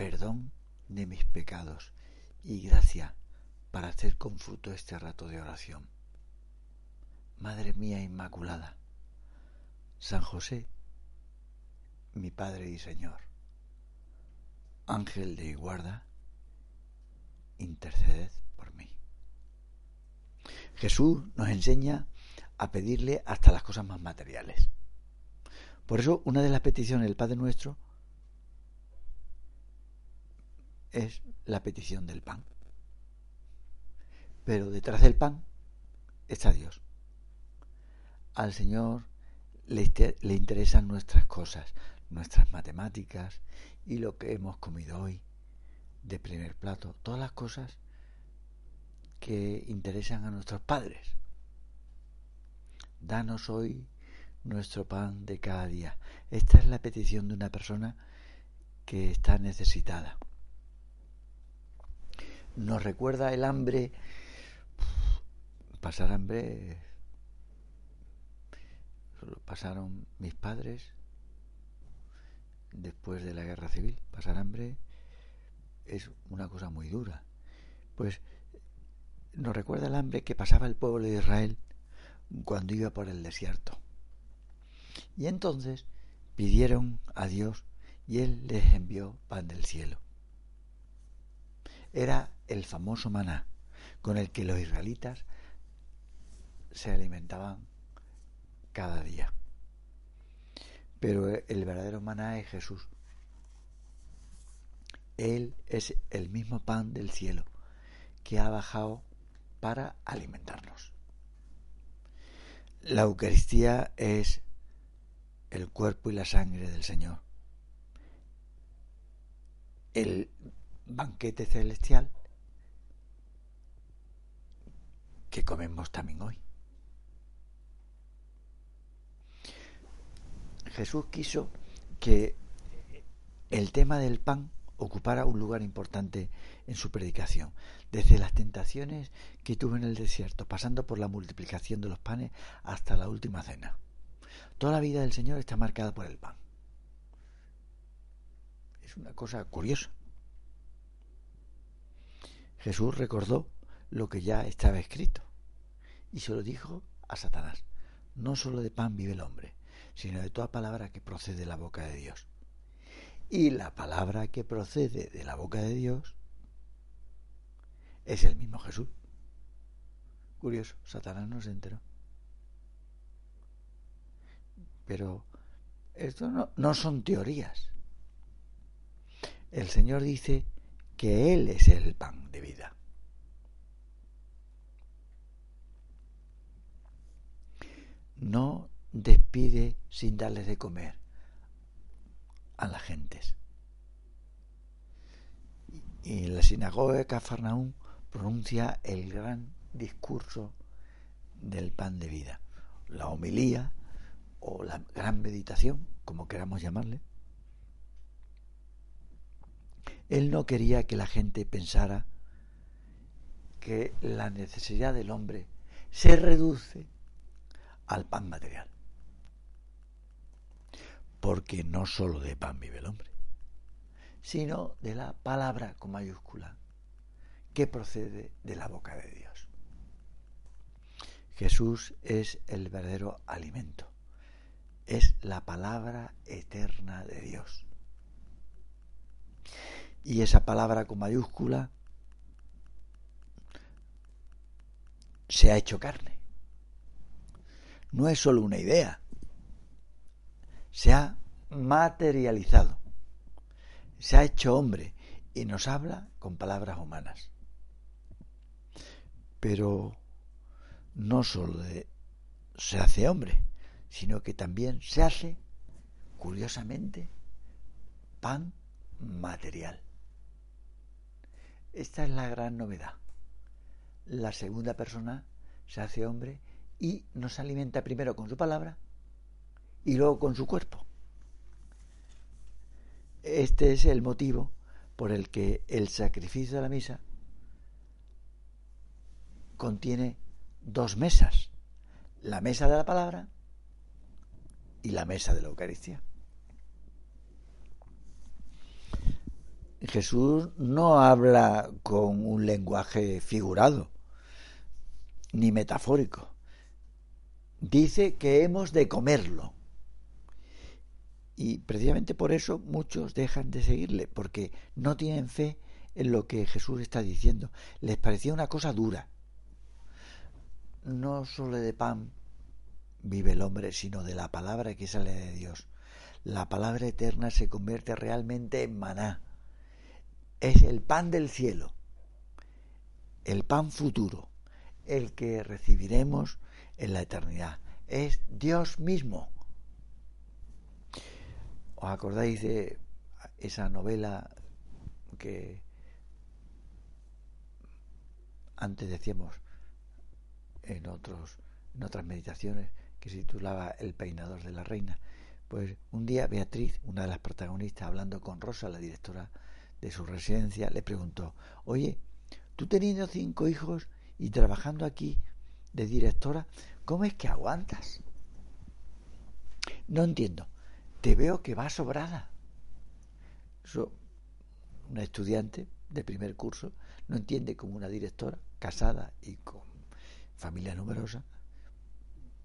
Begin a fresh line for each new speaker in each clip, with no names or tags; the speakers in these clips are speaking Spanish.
perdón de mis pecados y gracia para hacer con fruto este rato de oración. Madre mía Inmaculada, San José, mi Padre y Señor, Ángel de guarda, interceded por mí. Jesús nos enseña a pedirle hasta las cosas más materiales. Por eso una de las peticiones del Padre Nuestro es la petición del pan. Pero detrás del pan está Dios. Al Señor le, le, interesan nuestras cosas, nuestras matemáticas y lo que hemos comido hoy de primer plato, todas las cosas que interesan a nuestros padres. Danos hoy nuestro pan de cada día. Esta es la petición de una persona que está necesitada nos recuerda el hambre. Pasar hambre. Pasaron mis padres después de la guerra civil. Pasar hambre es una cosa muy dura. Pues nos recuerda el hambre que pasaba el pueblo de Israel cuando iba por el desierto. Y entonces pidieron a Dios y Él les envió pan del cielo era el famoso maná con el que los israelitas se alimentaban cada día. Pero el verdadero maná es Jesús. Él es el mismo pan del cielo que ha bajado para alimentarnos. La Eucaristía es el cuerpo y la sangre del Señor. El banquete celestial que comemos también hoy. Jesús quiso que el tema del pan ocupara un lugar importante en su predicación, desde las tentaciones que tuvo en el desierto, pasando por la multiplicación de los panes hasta la última cena. Toda la vida del Señor está marcada por el pan. Es una cosa curiosa. Jesús recordó lo que ya estaba escrito y se lo dijo a Satanás. No solo de pan vive el hombre, sino de toda palabra que procede de la boca de Dios. Y la palabra que procede de la boca de Dios es el mismo Jesús. Curioso, Satanás no se enteró. Pero esto no, no son teorías. El Señor dice que Él es el pan de vida. No despide sin darles de comer a las gentes. Y en la sinagoga de Cafarnaúm pronuncia el gran discurso del pan de vida, la homilía o la gran meditación, como queramos llamarle, él no quería que la gente pensara que la necesidad del hombre se reduce al pan material. Porque no sólo de pan vive el hombre, sino de la palabra con mayúscula que procede de la boca de Dios. Jesús es el verdadero alimento, es la palabra eterna de Dios y esa palabra con mayúscula se ha hecho carne. No es solo una idea, se ha materializado, se ha hecho hombre y nos habla con palabras humanas. Pero no solo se hace hombre, sino que también se hace, curiosamente, pan material Esta es la gran novedad. La segunda persona se hace hombre y nos alimenta primero con su palabra y luego con su cuerpo. Este es el motivo por el que el sacrificio de la misa contiene dos mesas, la mesa de la palabra y la mesa de la Eucaristía. Jesús no habla con un lenguaje figurado ni metafórico. Dice que hemos de comerlo. Y precisamente por eso muchos dejan de seguirle, porque no tienen fe en lo que Jesús está diciendo. Les parecía una cosa dura. No solo de pan vive el hombre, sino de la palabra que sale de Dios. La palabra eterna se convierte realmente en maná. Es el pan del cielo, el pan futuro, el que recibiremos en la eternidad. Es Dios mismo. ¿Os acordáis de esa novela que antes decíamos en otros en otras meditaciones que se titulaba El peinador de la reina. Pues un día Beatriz, una de las protagonistas, hablando con Rosa, la directora de su residencia, le preguntó, oye, tú teniendo cinco hijos y trabajando aquí de directora, ¿cómo es que aguantas? No entiendo. Te veo que vas sobrada. Eso, una estudiante de primer curso no entiende como una directora casada y con familia numerosa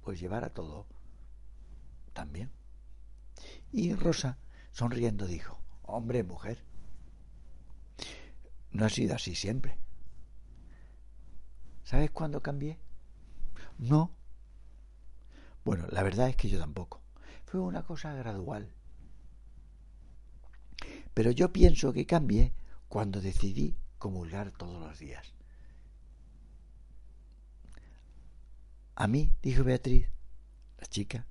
pues llevar a todo también. Y Rosa, sonriendo, dijo, hombre, mujer, no ha sido así siempre. ¿Sabes cuándo cambié? No. Bueno, la verdad es que yo tampoco. Fue una cosa gradual. Pero yo pienso que cambié cuando decidí comulgar todos los días. A mí, dijo Beatriz, la chica,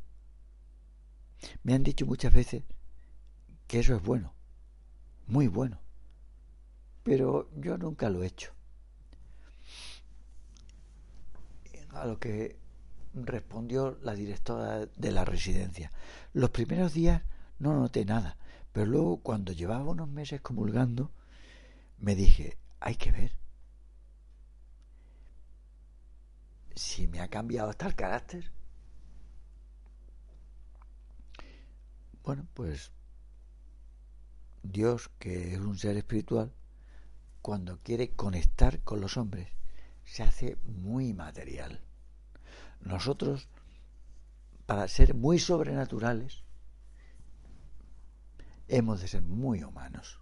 me han dicho muchas veces que eso es bueno, muy bueno, pero yo nunca lo he hecho. A lo que respondió la directora de la residencia. Los primeros días no noté nada, pero luego cuando llevaba unos meses comulgando, me dije, hay que ver, si me ha cambiado hasta el carácter. Bueno, pues Dios, que es un ser espiritual, cuando quiere conectar con los hombres, se hace muy material. Nosotros, para ser muy sobrenaturales, hemos de ser muy humanos.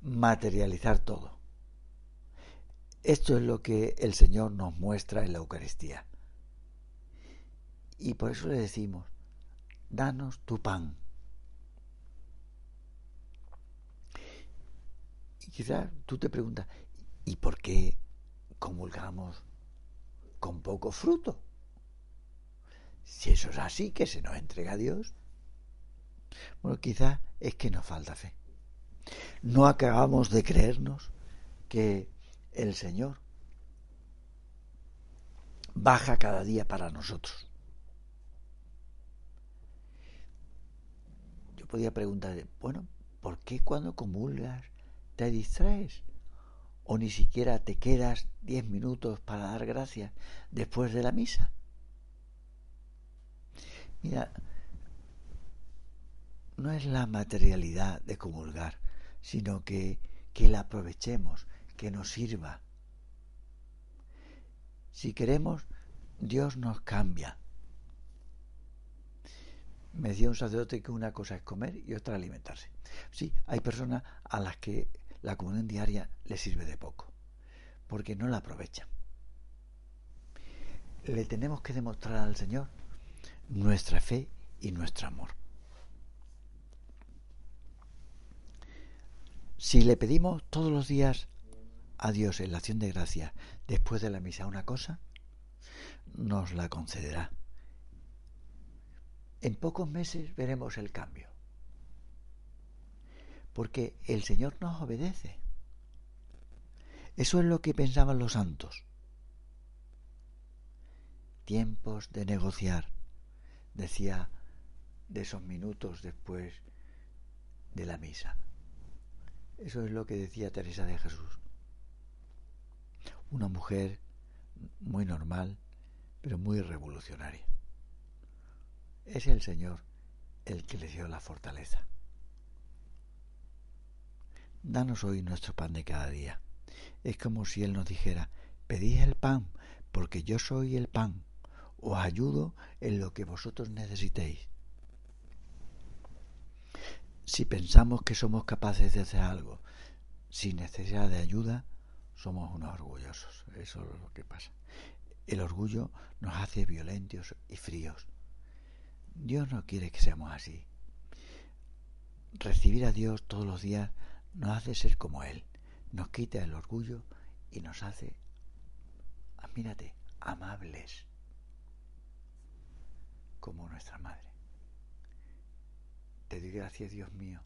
Materializar todo. Esto es lo que el Señor nos muestra en la Eucaristía. Y por eso le decimos, danos tu pan. Y quizás tú te preguntas, ¿y por qué comulgamos con poco fruto? Si eso es así, que se nos entrega a Dios. Bueno, quizás es que nos falta fe. No acabamos de creernos que el Señor baja cada día para nosotros. Yo podía preguntar, bueno, ¿por qué cuando comulgas te distraes? ¿O ni siquiera te quedas diez minutos para dar gracias después de la misa? Mira, no es la materialidad de comulgar, sino que, que la aprovechemos, que nos sirva. Si queremos, Dios nos cambia. Me decía un sacerdote que una cosa es comer y otra alimentarse. Sí, hay personas a las que la comunión diaria les sirve de poco, porque no la aprovechan. Le tenemos que demostrar al Señor nuestra fe y nuestro amor. Si le pedimos todos los días a Dios en la acción de gracia después de la misa una cosa, nos la concederá. En pocos meses veremos el cambio. Porque el Señor nos obedece. Eso es lo que pensaban los santos. Tiempos de negociar, decía de esos minutos después de la misa. Eso es lo que decía Teresa de Jesús. Una mujer muy normal, pero muy revolucionaria. Es el Señor el que le dio la fortaleza. Danos hoy nuestro pan de cada día. Es como si Él nos dijera, pedid el pan, porque yo soy el pan. Os ayudo en lo que vosotros necesitéis. Si pensamos que somos capaces de hacer algo sin necesidad de ayuda, somos unos orgullosos. Eso es lo que pasa. El orgullo nos hace violentos y fríos. Dios no quiere que seamos así. Recibir a Dios todos los días nos hace ser como Él. Nos quita el orgullo y nos hace, mírate, amables como nuestra madre. Te doy gracias, Dios mío,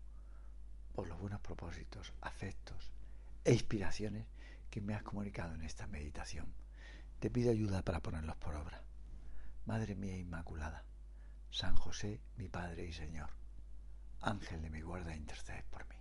por los buenos propósitos, afectos e inspiraciones que me has comunicado en esta meditación. Te pido ayuda para ponerlos por obra. Madre mía Inmaculada, San José, mi Padre y Señor, Ángel de mi guarda, intercede por mí.